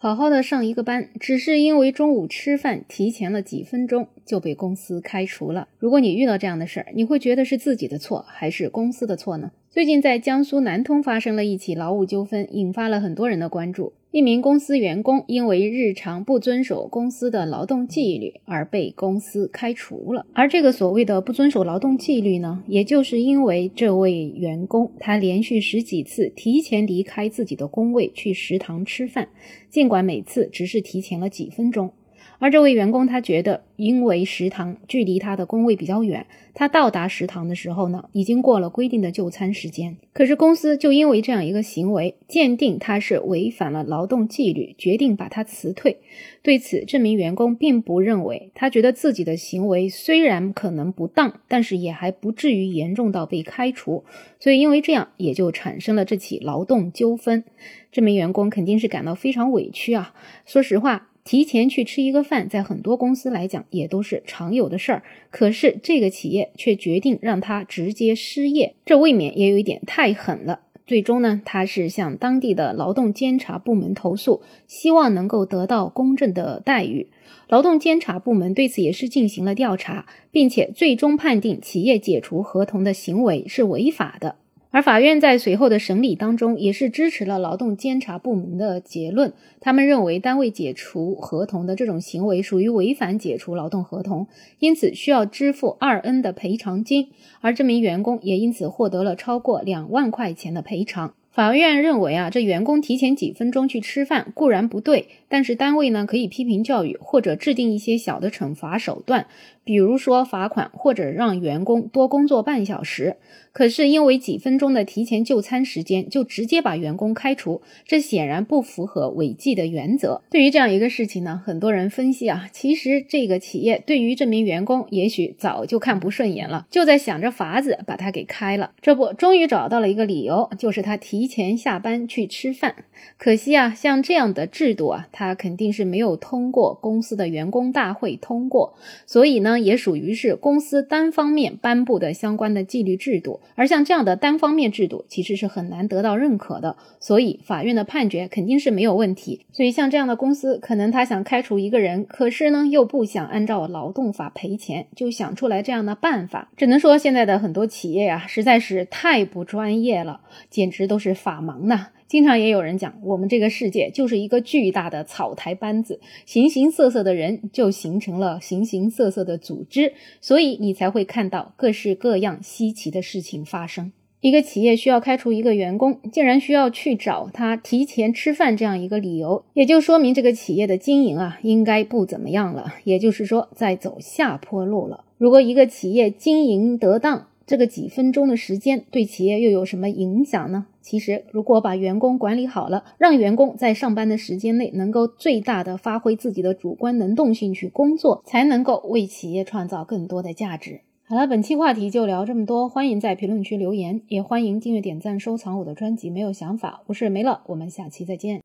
好好的上一个班，只是因为中午吃饭提前了几分钟就被公司开除了。如果你遇到这样的事儿，你会觉得是自己的错还是公司的错呢？最近在江苏南通发生了一起劳务纠纷，引发了很多人的关注。一名公司员工因为日常不遵守公司的劳动纪律而被公司开除了。而这个所谓的不遵守劳动纪律呢，也就是因为这位员工他连续十几次提前离开自己的工位去食堂吃饭，尽管每次只是提前了几分钟。而这位员工他觉得，因为食堂距离他的工位比较远，他到达食堂的时候呢，已经过了规定的就餐时间。可是公司就因为这样一个行为，鉴定他是违反了劳动纪律，决定把他辞退。对此，这名员工并不认为，他觉得自己的行为虽然可能不当，但是也还不至于严重到被开除。所以因为这样，也就产生了这起劳动纠纷。这名员工肯定是感到非常委屈啊！说实话。提前去吃一个饭，在很多公司来讲也都是常有的事儿。可是这个企业却决定让他直接失业，这未免也有一点太狠了。最终呢，他是向当地的劳动监察部门投诉，希望能够得到公正的待遇。劳动监察部门对此也是进行了调查，并且最终判定企业解除合同的行为是违法的。而法院在随后的审理当中，也是支持了劳动监察部门的结论。他们认为，单位解除合同的这种行为属于违反解除劳动合同，因此需要支付二 N 的赔偿金。而这名员工也因此获得了超过两万块钱的赔偿。法院认为啊，这员工提前几分钟去吃饭固然不对，但是单位呢可以批评教育或者制定一些小的惩罚手段，比如说罚款或者让员工多工作半小时。可是因为几分钟的提前就餐时间就直接把员工开除，这显然不符合违纪的原则。对于这样一个事情呢，很多人分析啊，其实这个企业对于这名员工也许早就看不顺眼了，就在想着法子把他给开了。这不，终于找到了一个理由，就是他提。前下班去吃饭，可惜啊，像这样的制度啊，它肯定是没有通过公司的员工大会通过，所以呢，也属于是公司单方面颁布的相关的纪律制度。而像这样的单方面制度，其实是很难得到认可的，所以法院的判决肯定是没有问题。所以像这样的公司，可能他想开除一个人，可是呢，又不想按照劳动法赔钱，就想出来这样的办法。只能说现在的很多企业呀，实在是太不专业了，简直都是。是法盲呢？经常也有人讲，我们这个世界就是一个巨大的草台班子，形形色色的人就形成了形形色色的组织，所以你才会看到各式各样稀奇的事情发生。一个企业需要开除一个员工，竟然需要去找他提前吃饭这样一个理由，也就说明这个企业的经营啊，应该不怎么样了，也就是说在走下坡路了。如果一个企业经营得当，这个几分钟的时间对企业又有什么影响呢？其实，如果把员工管理好了，让员工在上班的时间内能够最大的发挥自己的主观能动性去工作，才能够为企业创造更多的价值。好了，本期话题就聊这么多，欢迎在评论区留言，也欢迎订阅、点赞、收藏我的专辑。没有想法，我是梅乐，我们下期再见。